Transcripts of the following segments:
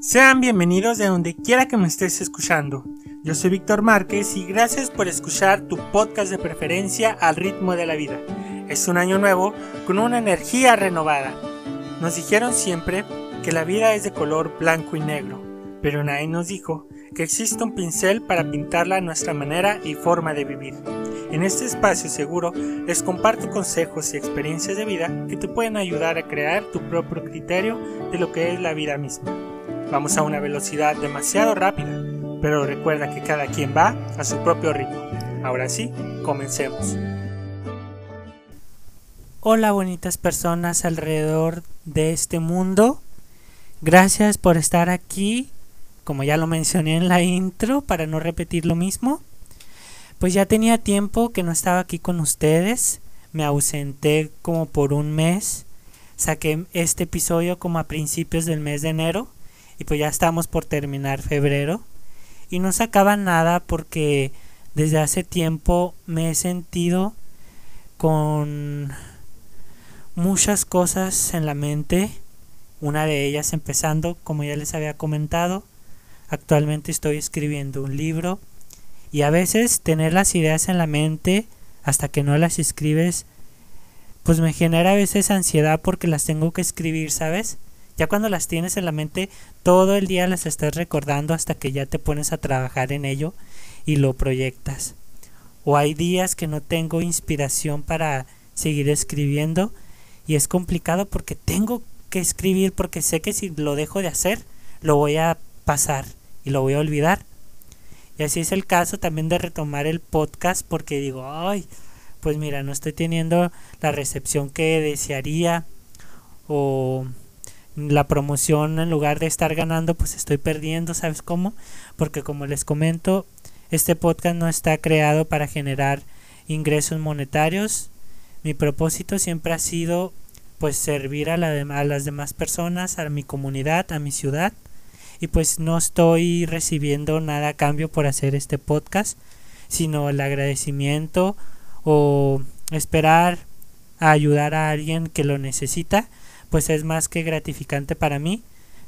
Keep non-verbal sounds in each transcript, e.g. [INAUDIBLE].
Sean bienvenidos de donde quiera que me estés escuchando. Yo soy Víctor Márquez y gracias por escuchar tu podcast de preferencia al ritmo de la vida. Es un año nuevo con una energía renovada. Nos dijeron siempre que la vida es de color blanco y negro, pero nadie nos dijo que existe un pincel para pintarla a nuestra manera y forma de vivir. En este espacio seguro les comparto consejos y experiencias de vida que te pueden ayudar a crear tu propio criterio de lo que es la vida misma. Vamos a una velocidad demasiado rápida, pero recuerda que cada quien va a su propio ritmo. Ahora sí, comencemos. Hola bonitas personas alrededor de este mundo. Gracias por estar aquí, como ya lo mencioné en la intro, para no repetir lo mismo. Pues ya tenía tiempo que no estaba aquí con ustedes. Me ausenté como por un mes. Saqué este episodio como a principios del mes de enero y pues ya estamos por terminar febrero y no sacaba nada porque desde hace tiempo me he sentido con muchas cosas en la mente, una de ellas empezando, como ya les había comentado, actualmente estoy escribiendo un libro y a veces tener las ideas en la mente hasta que no las escribes pues me genera a veces ansiedad porque las tengo que escribir, ¿sabes? Ya cuando las tienes en la mente, todo el día las estás recordando hasta que ya te pones a trabajar en ello y lo proyectas. O hay días que no tengo inspiración para seguir escribiendo y es complicado porque tengo que escribir porque sé que si lo dejo de hacer, lo voy a pasar y lo voy a olvidar. Y así es el caso también de retomar el podcast porque digo, ay, pues mira, no estoy teniendo la recepción que desearía o la promoción en lugar de estar ganando pues estoy perdiendo, ¿sabes cómo? Porque como les comento, este podcast no está creado para generar ingresos monetarios. Mi propósito siempre ha sido pues servir a, la a las demás personas, a mi comunidad, a mi ciudad y pues no estoy recibiendo nada a cambio por hacer este podcast, sino el agradecimiento o esperar a ayudar a alguien que lo necesita pues es más que gratificante para mí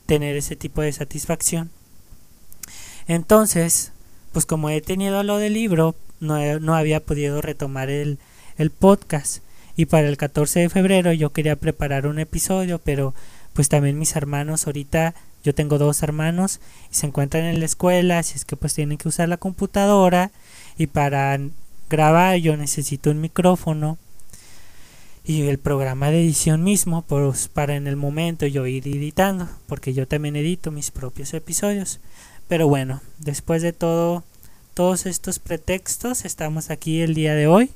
tener ese tipo de satisfacción. Entonces, pues como he tenido lo del libro, no, no había podido retomar el, el podcast. Y para el 14 de febrero yo quería preparar un episodio, pero pues también mis hermanos ahorita, yo tengo dos hermanos y se encuentran en la escuela, así es que pues tienen que usar la computadora y para grabar yo necesito un micrófono y el programa de edición mismo pues para en el momento yo ir editando porque yo también edito mis propios episodios. Pero bueno después de todo todos estos pretextos estamos aquí el día de hoy.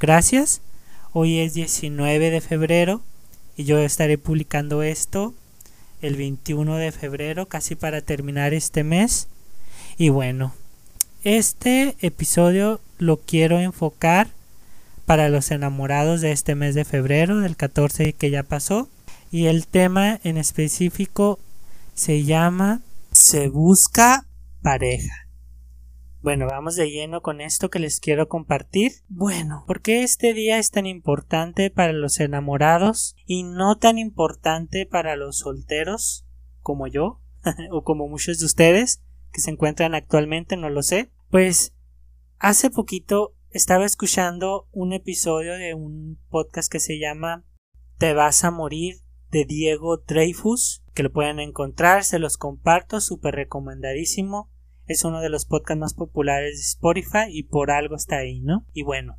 Gracias. Hoy es 19 de febrero y yo estaré publicando esto el 21 de febrero casi para terminar este mes. Y bueno este episodio lo quiero enfocar para los enamorados de este mes de febrero, del 14 que ya pasó. Y el tema en específico se llama Se busca pareja. Bueno, vamos de lleno con esto que les quiero compartir. Bueno, ¿por qué este día es tan importante para los enamorados y no tan importante para los solteros como yo [LAUGHS] o como muchos de ustedes que se encuentran actualmente, no lo sé? Pues hace poquito estaba escuchando un episodio de un podcast que se llama Te vas a morir de Diego Dreyfus, que lo pueden encontrar, se los comparto, súper recomendadísimo. Es uno de los podcasts más populares de Spotify y por algo está ahí, ¿no? Y bueno,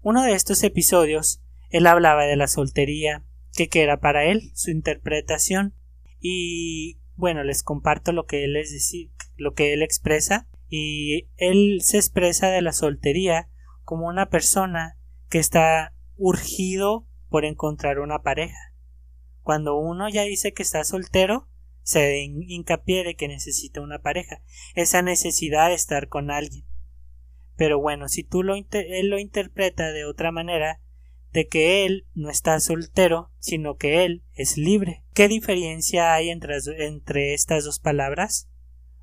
uno de estos episodios, él hablaba de la soltería, que era para él, su interpretación. Y bueno, les comparto lo que él es decir, lo que él expresa. Y él se expresa de la soltería como una persona que está urgido por encontrar una pareja. Cuando uno ya dice que está soltero, se hincapié de que necesita una pareja, esa necesidad de estar con alguien. Pero bueno, si tú lo él lo interpreta de otra manera, de que él no está soltero, sino que él es libre. ¿Qué diferencia hay entre, entre estas dos palabras?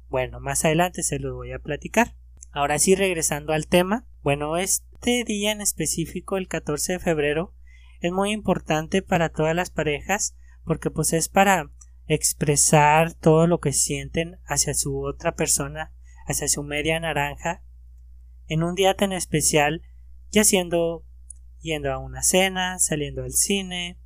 Bueno, más adelante se los voy a platicar. Ahora sí, regresando al tema, bueno, este día en específico, el 14 de febrero, es muy importante para todas las parejas porque pues es para expresar todo lo que sienten hacia su otra persona, hacia su media naranja, en un día tan especial, ya siendo yendo a una cena, saliendo al cine,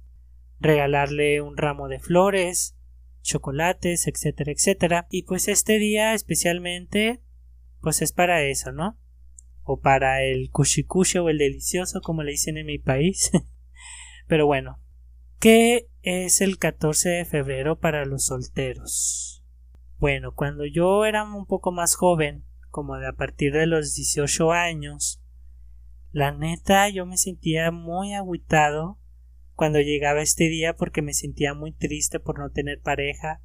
regalarle un ramo de flores, chocolates, etcétera, etcétera. Y pues este día especialmente, pues es para eso, ¿no? O para el cuchicucho o el delicioso, como le dicen en mi país. [LAUGHS] Pero bueno, ¿qué es el 14 de febrero para los solteros? Bueno, cuando yo era un poco más joven, como de a partir de los 18 años, la neta yo me sentía muy agüitado cuando llegaba este día porque me sentía muy triste por no tener pareja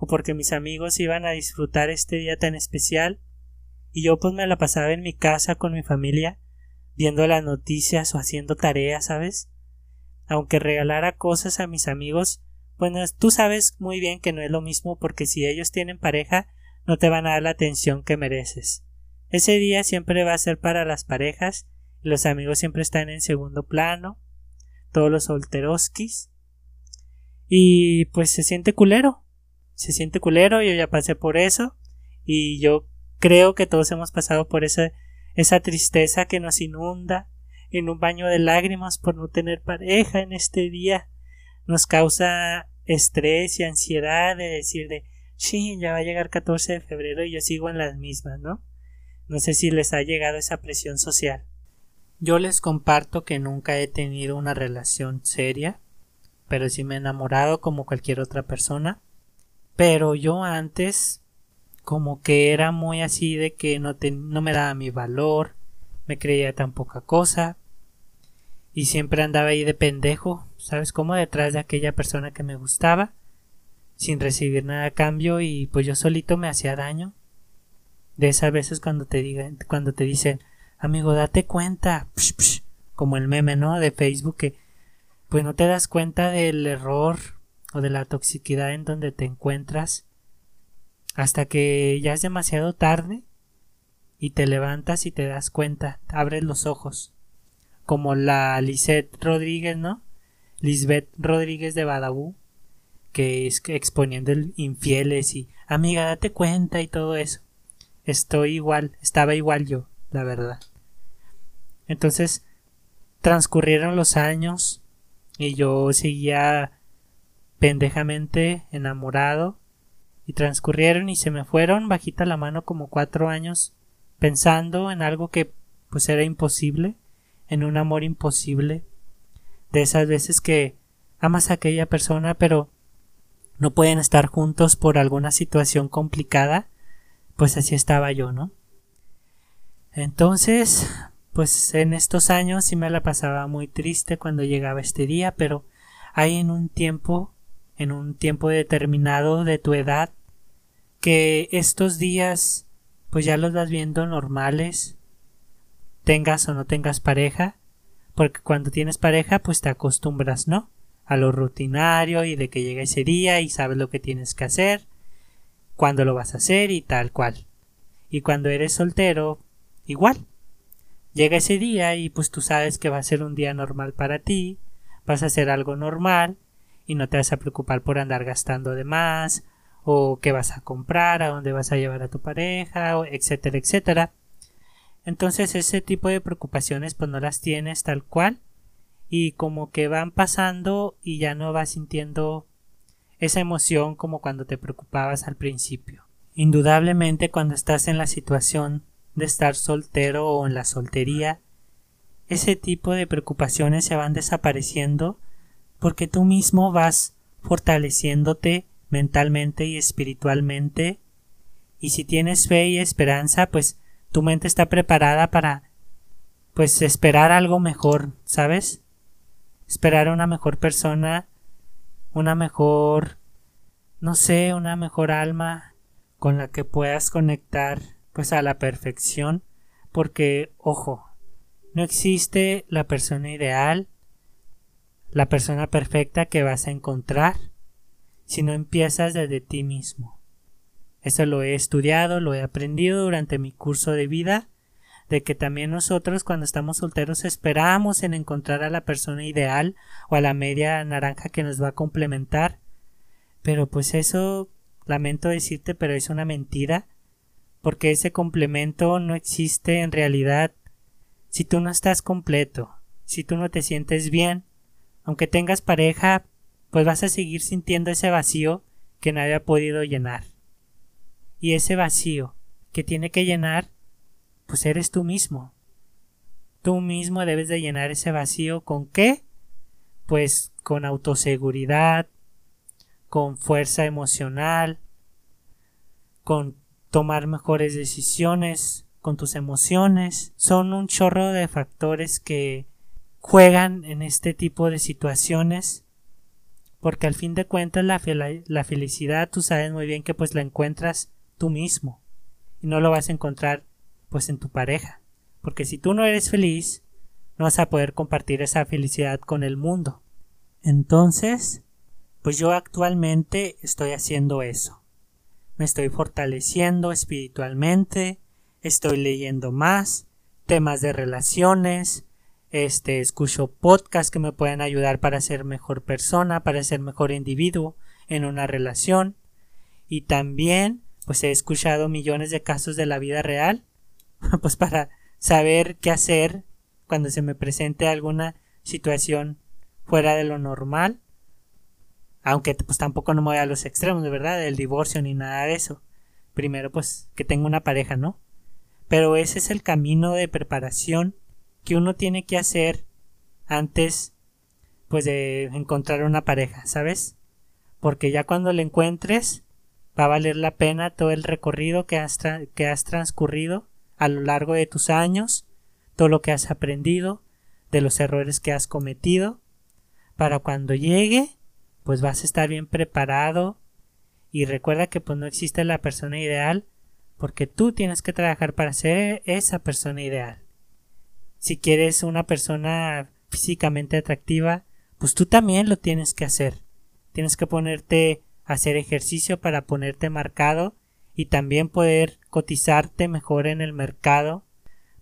o porque mis amigos iban a disfrutar este día tan especial y yo pues me la pasaba en mi casa con mi familia viendo las noticias o haciendo tareas, ¿sabes? Aunque regalara cosas a mis amigos, bueno, tú sabes muy bien que no es lo mismo porque si ellos tienen pareja no te van a dar la atención que mereces. Ese día siempre va a ser para las parejas los amigos siempre están en segundo plano todos los solteroskis. Y pues se siente culero. Se siente culero, yo ya pasé por eso. Y yo creo que todos hemos pasado por esa, esa tristeza que nos inunda en un baño de lágrimas por no tener pareja en este día. Nos causa estrés y ansiedad de decir de sí, ya va a llegar 14 de febrero y yo sigo en las mismas, ¿no? No sé si les ha llegado esa presión social. Yo les comparto que nunca he tenido una relación seria, pero sí me he enamorado como cualquier otra persona. Pero yo antes como que era muy así de que no, no me daba mi valor, me creía tan poca cosa y siempre andaba ahí de pendejo, ¿sabes? Como detrás de aquella persona que me gustaba, sin recibir nada a cambio y pues yo solito me hacía daño. De esas veces cuando te digan, cuando te dicen, amigo, date cuenta, como el meme, ¿no? De Facebook que pues no te das cuenta del error o de la toxicidad en donde te encuentras hasta que ya es demasiado tarde y te levantas y te das cuenta, abres los ojos, como la Lisette Rodríguez, ¿no? Lisbeth Rodríguez de Badabú, que es exponiendo el infieles y amiga, date cuenta y todo eso. Estoy igual, estaba igual yo la verdad. Entonces transcurrieron los años y yo seguía pendejamente enamorado y transcurrieron y se me fueron bajita la mano como cuatro años pensando en algo que pues era imposible, en un amor imposible, de esas veces que amas a aquella persona pero no pueden estar juntos por alguna situación complicada, pues así estaba yo, ¿no? Entonces, pues en estos años sí me la pasaba muy triste cuando llegaba este día, pero hay en un tiempo, en un tiempo determinado de tu edad, que estos días pues ya los vas viendo normales, tengas o no tengas pareja, porque cuando tienes pareja pues te acostumbras, ¿no? A lo rutinario y de que llega ese día y sabes lo que tienes que hacer, cuándo lo vas a hacer y tal cual. Y cuando eres soltero, igual. Llega ese día y pues tú sabes que va a ser un día normal para ti, vas a hacer algo normal y no te vas a preocupar por andar gastando de más o qué vas a comprar, a dónde vas a llevar a tu pareja, etcétera, etcétera. Entonces ese tipo de preocupaciones pues no las tienes tal cual y como que van pasando y ya no vas sintiendo esa emoción como cuando te preocupabas al principio. Indudablemente cuando estás en la situación de estar soltero o en la soltería, ese tipo de preocupaciones se van desapareciendo porque tú mismo vas fortaleciéndote mentalmente y espiritualmente. Y si tienes fe y esperanza pues tu mente está preparada para pues esperar algo mejor, ¿sabes? Esperar a una mejor persona, una mejor no sé, una mejor alma con la que puedas conectar pues a la perfección. Porque ojo no existe la persona ideal la persona perfecta que vas a encontrar si no empiezas desde ti mismo. Eso lo he estudiado lo he aprendido durante mi curso de vida de que también nosotros cuando estamos solteros esperamos en encontrar a la persona ideal o a la media naranja que nos va a complementar. Pero pues eso, lamento decirte, pero es una mentira, porque ese complemento no existe en realidad. Si tú no estás completo, si tú no te sientes bien, aunque tengas pareja, pues vas a seguir sintiendo ese vacío que nadie ha podido llenar. Y ese vacío que tiene que llenar, pues eres tú mismo. Tú mismo debes de llenar ese vacío con qué? Pues con autoseguridad, con fuerza emocional, con tomar mejores decisiones, con tus emociones. Son un chorro de factores que juegan en este tipo de situaciones porque al fin de cuentas la, la, felicidad tú sabes muy bien que pues la encuentras tú mismo y no lo vas a encontrar pues en tu pareja porque si tú no eres feliz no vas a poder compartir esa felicidad con el mundo. Entonces pues yo actualmente estoy haciendo eso. Me estoy fortaleciendo espiritualmente estoy leyendo más temas de relaciones este, escucho podcasts que me pueden ayudar para ser mejor persona, para ser mejor individuo en una relación. Y también, pues he escuchado millones de casos de la vida real, [LAUGHS] pues para saber qué hacer cuando se me presente alguna situación fuera de lo normal. Aunque pues tampoco no me voy a los extremos, de verdad, del divorcio ni nada de eso. Primero pues que tengo una pareja, ¿no? Pero ese es el camino de preparación que uno tiene que hacer antes pues de encontrar una pareja, ¿sabes? Porque ya cuando la encuentres va a valer la pena todo el recorrido que has, que has transcurrido a lo largo de tus años, todo lo que has aprendido, de los errores que has cometido, para cuando llegue, pues vas a estar bien preparado. Y recuerda que pues no existe la persona ideal porque tú tienes que trabajar para ser esa persona ideal si quieres una persona físicamente atractiva, pues tú también lo tienes que hacer. Tienes que ponerte a hacer ejercicio para ponerte marcado y también poder cotizarte mejor en el mercado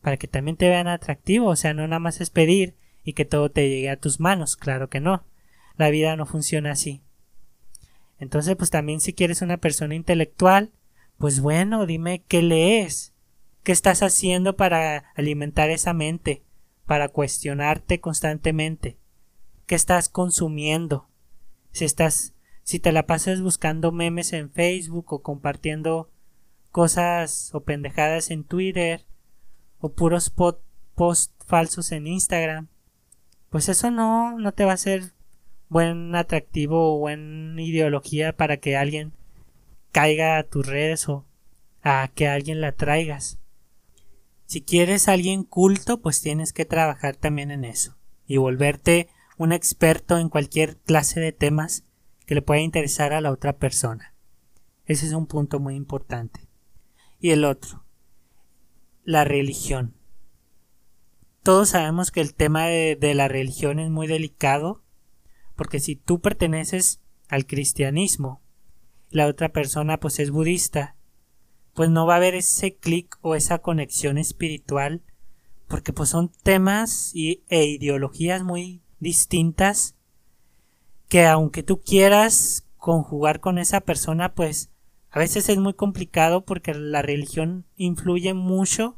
para que también te vean atractivo, o sea, no nada más es pedir y que todo te llegue a tus manos, claro que no. La vida no funciona así. Entonces, pues también si quieres una persona intelectual, pues bueno, dime qué lees, ¿Qué estás haciendo para alimentar esa mente? Para cuestionarte constantemente. ¿Qué estás consumiendo? Si estás, si te la pasas buscando memes en Facebook o compartiendo cosas o pendejadas en Twitter o puros posts falsos en Instagram, pues eso no, no te va a ser buen atractivo o buena ideología para que alguien caiga a tus redes o a que alguien la traigas. Si quieres alguien culto, pues tienes que trabajar también en eso y volverte un experto en cualquier clase de temas que le pueda interesar a la otra persona. Ese es un punto muy importante. Y el otro, la religión. Todos sabemos que el tema de, de la religión es muy delicado, porque si tú perteneces al cristianismo, la otra persona pues es budista, pues no va a haber ese clic o esa conexión espiritual porque pues son temas y, e ideologías muy distintas que aunque tú quieras conjugar con esa persona pues a veces es muy complicado porque la religión influye mucho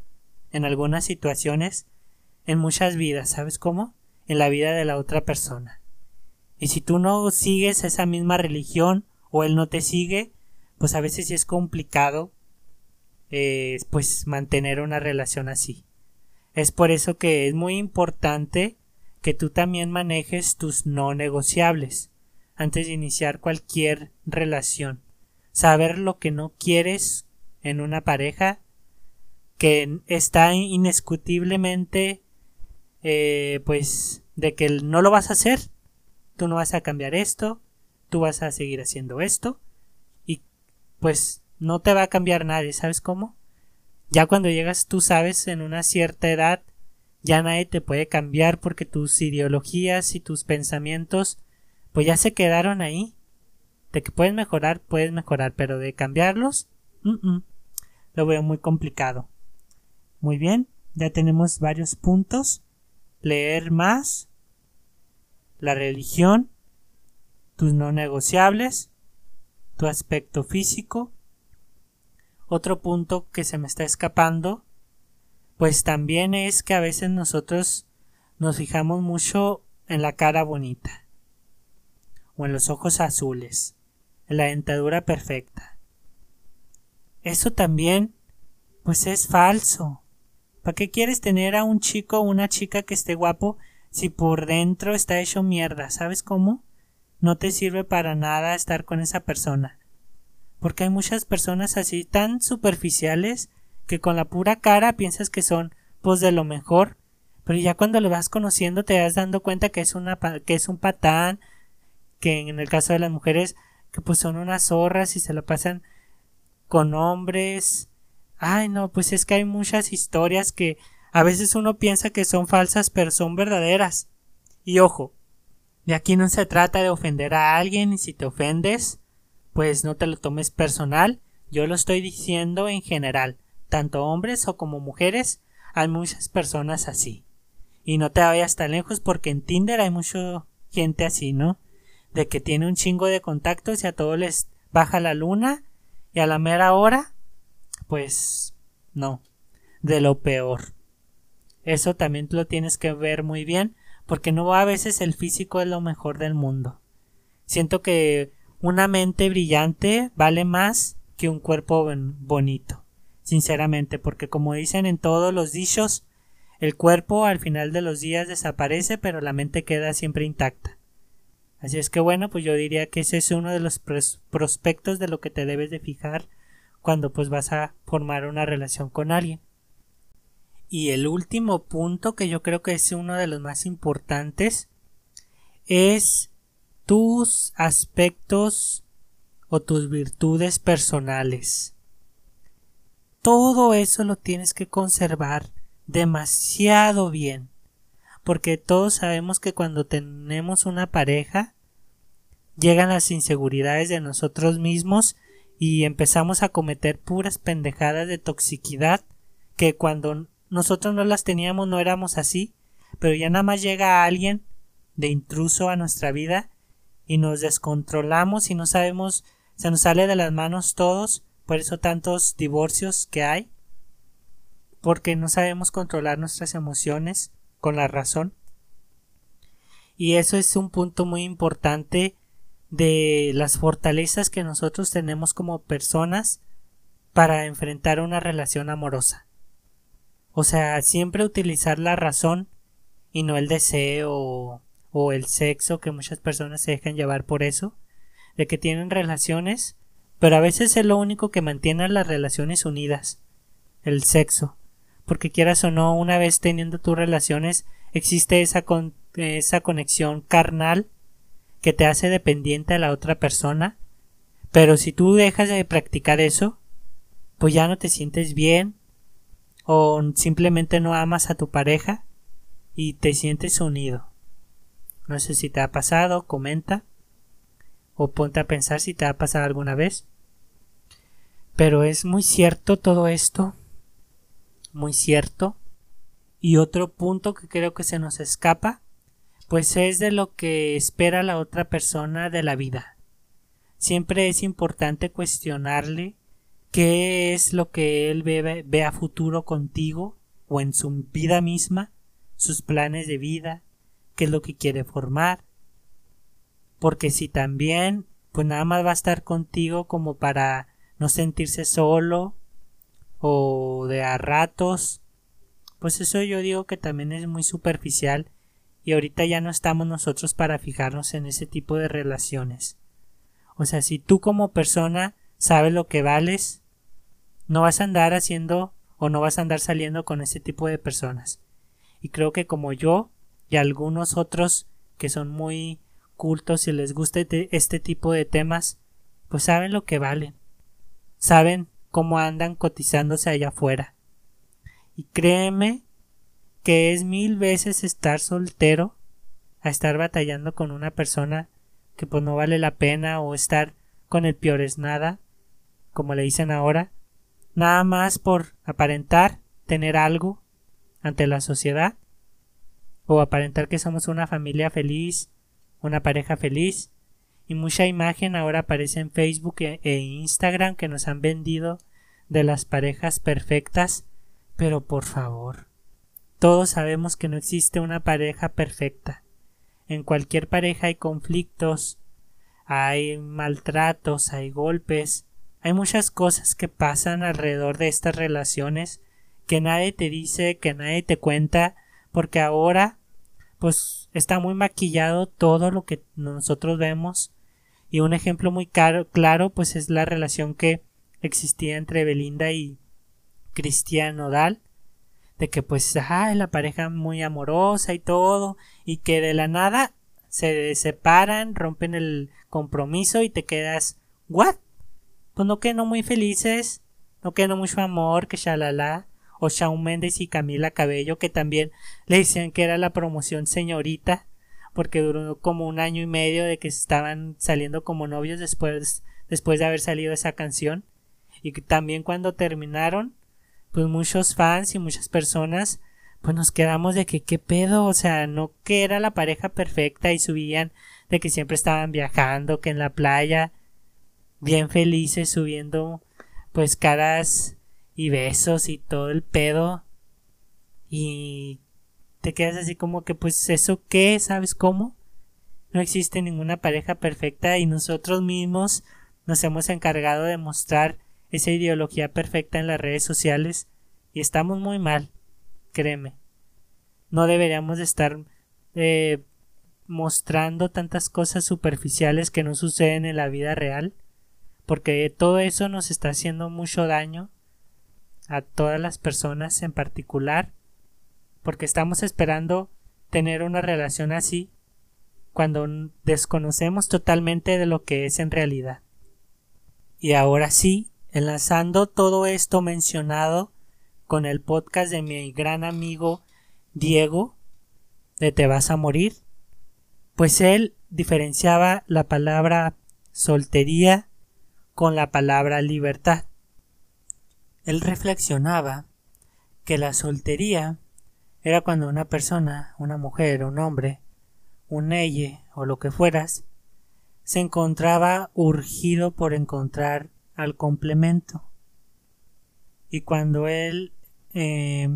en algunas situaciones en muchas vidas, ¿sabes cómo? En la vida de la otra persona. Y si tú no sigues esa misma religión o él no te sigue, pues a veces sí es complicado pues mantener una relación así. Es por eso que es muy importante que tú también manejes tus no negociables antes de iniciar cualquier relación. Saber lo que no quieres en una pareja que está indiscutiblemente eh, pues de que no lo vas a hacer tú no vas a cambiar esto tú vas a seguir haciendo esto y pues no te va a cambiar nadie, ¿sabes cómo? Ya cuando llegas, tú sabes, en una cierta edad, ya nadie te puede cambiar porque tus ideologías y tus pensamientos, pues ya se quedaron ahí. De que puedes mejorar, puedes mejorar, pero de cambiarlos, lo veo muy complicado. Muy bien, ya tenemos varios puntos. Leer más, la religión, tus no negociables, tu aspecto físico. Otro punto que se me está escapando, pues también es que a veces nosotros nos fijamos mucho en la cara bonita, o en los ojos azules, en la dentadura perfecta. Eso también, pues es falso. ¿Para qué quieres tener a un chico o una chica que esté guapo si por dentro está hecho mierda? ¿Sabes cómo? No te sirve para nada estar con esa persona. Porque hay muchas personas así tan superficiales que con la pura cara piensas que son pues de lo mejor, pero ya cuando lo vas conociendo te vas dando cuenta que es una que es un patán, que en el caso de las mujeres que pues son unas zorras y se lo pasan con hombres. Ay, no, pues es que hay muchas historias que a veces uno piensa que son falsas, pero son verdaderas. Y ojo, de aquí no se trata de ofender a alguien y si te ofendes, pues no te lo tomes personal. Yo lo estoy diciendo en general, tanto hombres o como mujeres, hay muchas personas así. Y no te vayas tan lejos porque en Tinder hay mucha gente así, ¿no? De que tiene un chingo de contactos y a todos les baja la luna y a la mera hora, pues no, de lo peor. Eso también lo tienes que ver muy bien, porque no a veces el físico es lo mejor del mundo. Siento que una mente brillante vale más que un cuerpo bonito, sinceramente, porque como dicen en todos los dichos, el cuerpo al final de los días desaparece, pero la mente queda siempre intacta. Así es que bueno, pues yo diría que ese es uno de los prospectos de lo que te debes de fijar cuando pues vas a formar una relación con alguien. Y el último punto que yo creo que es uno de los más importantes es tus aspectos o tus virtudes personales. Todo eso lo tienes que conservar demasiado bien porque todos sabemos que cuando tenemos una pareja llegan las inseguridades de nosotros mismos y empezamos a cometer puras pendejadas de toxicidad que cuando nosotros no las teníamos no éramos así, pero ya nada más llega alguien de intruso a nuestra vida y nos descontrolamos y no sabemos, se nos sale de las manos todos, por eso tantos divorcios que hay, porque no sabemos controlar nuestras emociones con la razón. Y eso es un punto muy importante de las fortalezas que nosotros tenemos como personas para enfrentar una relación amorosa. O sea, siempre utilizar la razón y no el deseo o, el sexo, que muchas personas se dejan llevar por eso, de que tienen relaciones, pero a veces es lo único que mantiene las relaciones unidas, el sexo porque quieras o no, una vez teniendo tus relaciones, existe esa, esa conexión carnal que te hace dependiente a la otra persona, pero si tú dejas de practicar eso, pues ya no te sientes bien, o simplemente no amas a tu pareja y te sientes unido. No sé si te ha pasado, comenta, o ponte a pensar si te ha pasado alguna vez. Pero es muy cierto todo esto muy cierto. Y otro punto que creo que se nos escapa, pues es de lo que espera la otra persona de la vida. Siempre es importante cuestionarle qué es lo que él ve, ve a futuro contigo o en su vida misma, sus planes de vida, qué es lo que quiere formar. Porque si también, pues nada más va a estar contigo como para no sentirse solo o de a ratos, pues eso yo digo que también es muy superficial y ahorita ya no estamos nosotros para fijarnos en ese tipo de relaciones. O sea, si tú como persona sabes lo que vales, no vas a andar haciendo o no vas a andar saliendo con ese tipo de personas. Y creo que como yo y algunos otros que son muy cultos y les gusta este, este tipo de temas, pues saben lo que valen. Saben cómo andan cotizándose allá afuera. Y créeme que es mil veces estar soltero a estar batallando con una persona que pues no vale la pena o estar con el peor es nada, como le dicen ahora, nada más por aparentar tener algo ante la sociedad o aparentar que somos una familia feliz, una pareja feliz y mucha imagen ahora aparece en Facebook e, e Instagram que nos han vendido de las parejas perfectas, pero por favor, todos sabemos que no existe una pareja perfecta. En cualquier pareja hay conflictos, hay maltratos, hay golpes, hay muchas cosas que pasan alrededor de estas relaciones que nadie te dice, que nadie te cuenta, porque ahora pues está muy maquillado todo lo que nosotros vemos. Y un ejemplo muy claro pues es la relación que existía entre Belinda y Cristian Nodal de que pues ajá, la pareja muy amorosa y todo y que de la nada se separan, rompen el compromiso y te quedas what? Pues no quedó muy felices, no quedó mucho amor, que shalala o Shawn Mendes y Camila Cabello que también le decían que era la promoción señorita porque duró como un año y medio de que estaban saliendo como novios después después de haber salido esa canción. Y que también cuando terminaron pues muchos fans y muchas personas pues nos quedamos de que qué pedo, o sea, no que era la pareja perfecta y subían de que siempre estaban viajando, que en la playa bien felices subiendo pues caras y besos y todo el pedo y te quedas así como que pues eso qué, ¿sabes cómo? No existe ninguna pareja perfecta y nosotros mismos nos hemos encargado de mostrar esa ideología perfecta en las redes sociales y estamos muy mal, créeme. No deberíamos de estar eh, mostrando tantas cosas superficiales que no suceden en la vida real, porque todo eso nos está haciendo mucho daño a todas las personas en particular, porque estamos esperando tener una relación así cuando desconocemos totalmente de lo que es en realidad. Y ahora sí, enlazando todo esto mencionado con el podcast de mi gran amigo Diego de Te vas a morir, pues él diferenciaba la palabra soltería con la palabra libertad. Él reflexionaba que la soltería era cuando una persona, una mujer, un hombre, un ella o lo que fueras, se encontraba urgido por encontrar al complemento. Y cuando él eh,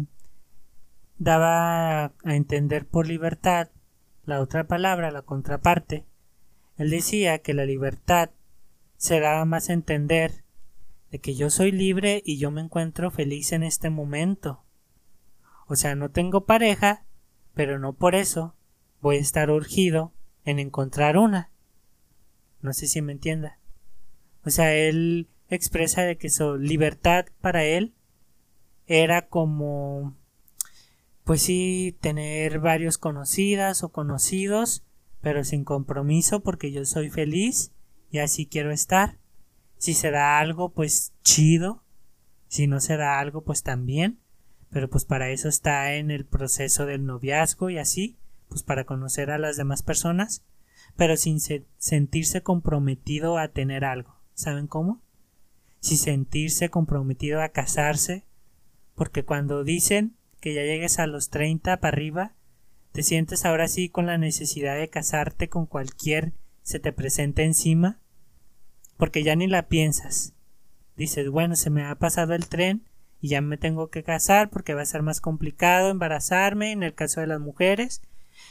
daba a entender por libertad la otra palabra, la contraparte, él decía que la libertad se daba más a entender de que yo soy libre y yo me encuentro feliz en este momento. O sea, no tengo pareja, pero no por eso voy a estar urgido en encontrar una. No sé si me entienda. O sea, él expresa de que su libertad para él era como pues sí tener varios conocidas o conocidos pero sin compromiso porque yo soy feliz y así quiero estar si se da algo, pues chido. Si no se da algo, pues también. Pero pues para eso está en el proceso del noviazgo y así, pues para conocer a las demás personas, pero sin sentirse comprometido a tener algo. ¿Saben cómo? Sin sentirse comprometido a casarse, porque cuando dicen que ya llegues a los 30 para arriba, te sientes ahora sí con la necesidad de casarte con cualquier se te presente encima porque ya ni la piensas. Dices, bueno, se me ha pasado el tren y ya me tengo que casar porque va a ser más complicado embarazarme en el caso de las mujeres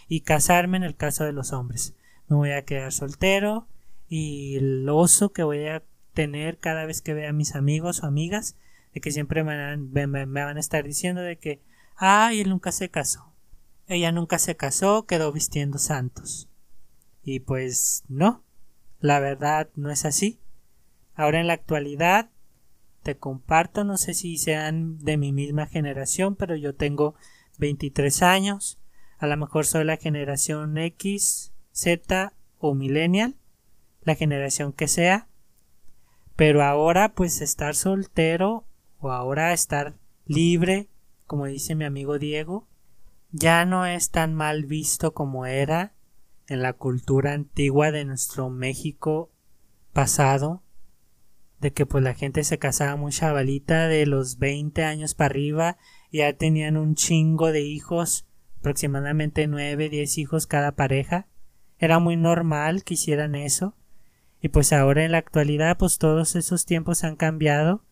y casarme en el caso de los hombres. Me voy a quedar soltero y el oso que voy a tener cada vez que vea a mis amigos o amigas de que siempre me van, a estar diciendo de que ay él nunca se casó ella nunca se casó quedó vistiendo santos y pues no la verdad no es así. Ahora en la actualidad te comparto, no sé si sean de mi misma generación, pero yo tengo 23 años. A lo mejor soy la generación X, Z o millennial, la generación que sea. Pero ahora pues estar soltero o ahora estar libre, como dice mi amigo Diego, ya no es tan mal visto como era en la cultura antigua de nuestro México pasado, de que pues la gente se casaba muy chavalita de los 20 años para arriba y ya tenían un chingo de hijos, aproximadamente 9, 10 hijos cada pareja. Era muy normal que hicieran eso, Y pues ahora en la actualidad pues todos esos tiempos han cambiado.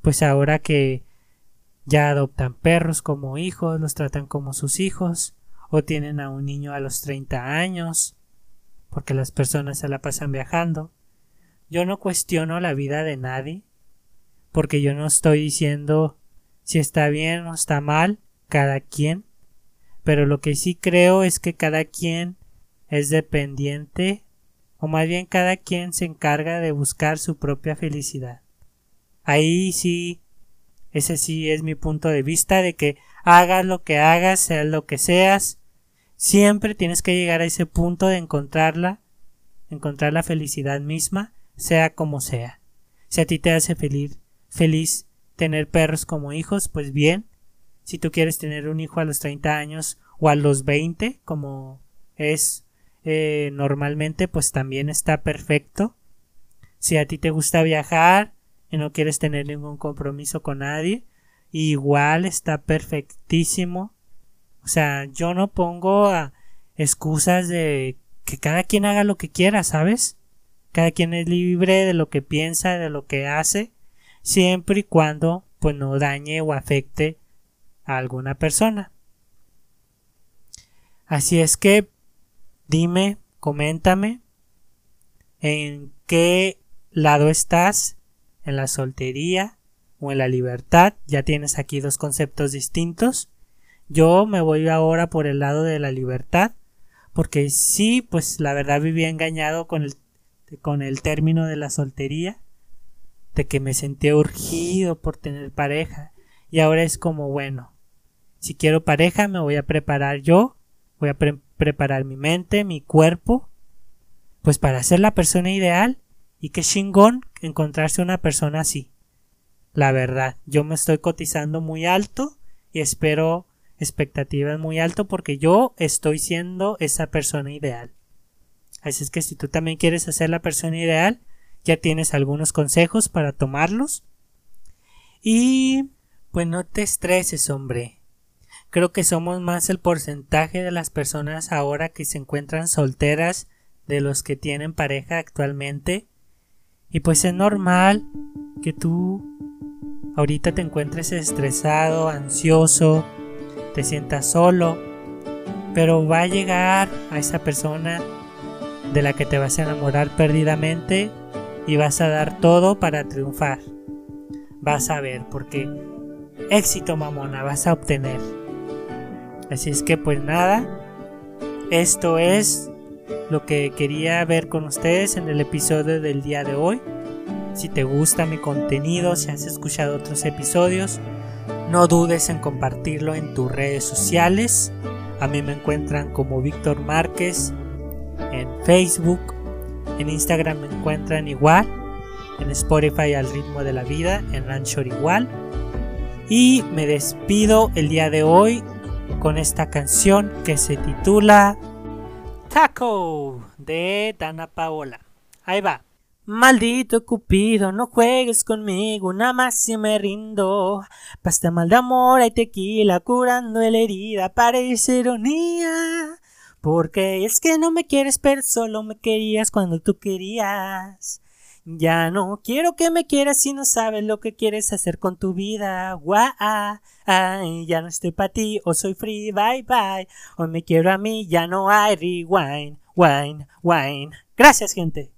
Pues ahora que ya adoptan perros como hijos, los tratan como sus hijos, o tienen a un niño a los 30 años, porque las personas se la pasan viajando. Yo no cuestiono la vida de nadie, porque yo no estoy diciendo si está bien o está mal, cada quien, pero lo que sí creo es que cada quien es dependiente, o más bien cada quien se encarga de buscar su propia felicidad. Ahí sí, ese sí es mi punto de vista de que hagas lo que hagas, seas lo que seas, siempre tienes que llegar a ese punto de encontrarla, encontrar la felicidad misma sea como sea. Si a ti te hace feliz, feliz tener perros como hijos, pues bien. Si tú quieres tener un hijo a los 30 años o a los 20, como es eh, normalmente, pues también está perfecto. Si a ti te gusta viajar y no quieres tener ningún compromiso con nadie, igual está perfectísimo. O sea, yo no pongo a excusas de que cada quien haga lo que quiera, ¿sabes? Cada quien es libre de lo que piensa, de lo que hace, siempre y cuando pues no dañe o afecte a alguna persona. Así es que dime, coméntame en qué lado estás, en la soltería o en la libertad. Ya tienes aquí dos conceptos distintos. Yo me voy ahora por el lado de la libertad, porque sí, pues la verdad vivía engañado con el con el término de la soltería, de que me sentía urgido por tener pareja, y ahora es como, bueno, si quiero pareja me voy a preparar yo, voy a preparar mi mente, mi cuerpo, pues para ser la persona ideal, y qué chingón encontrarse una persona así. La verdad, yo me estoy cotizando muy alto y espero expectativas muy alto porque yo estoy siendo esa persona ideal. Así es que si tú también quieres hacer la persona ideal, ya tienes algunos consejos para tomarlos. Y pues no te estreses, hombre. Creo que somos más el porcentaje de las personas ahora que se encuentran solteras de los que tienen pareja actualmente. Y pues es normal que tú ahorita te encuentres estresado, ansioso, te sientas solo, pero va a llegar a esa persona de la que te vas a enamorar perdidamente y vas a dar todo para triunfar. Vas a ver, porque éxito mamona vas a obtener. Así es que pues nada, esto es lo que quería ver con ustedes en el episodio del día de hoy. Si te gusta mi contenido, si has escuchado otros episodios, no dudes en compartirlo en tus redes sociales. A mí me encuentran como Víctor Márquez en Facebook, en Instagram me encuentran igual, en Spotify al ritmo de la vida, en Anchor igual. Y me despido el día de hoy con esta canción que se titula Taco de Dana Paola. Ahí va. Maldito Cupido, no juegues conmigo, nada más si me rindo. Pasta mal de amor y tequila curando la herida, parece ironía. Porque es que no me quieres, pero solo me querías cuando tú querías. Ya no quiero que me quieras si no sabes lo que quieres hacer con tu vida. Guau, ay, ya no estoy para ti, o soy free, bye bye. Hoy me quiero a mí, ya no hay rewind, wine, wine. Gracias, gente.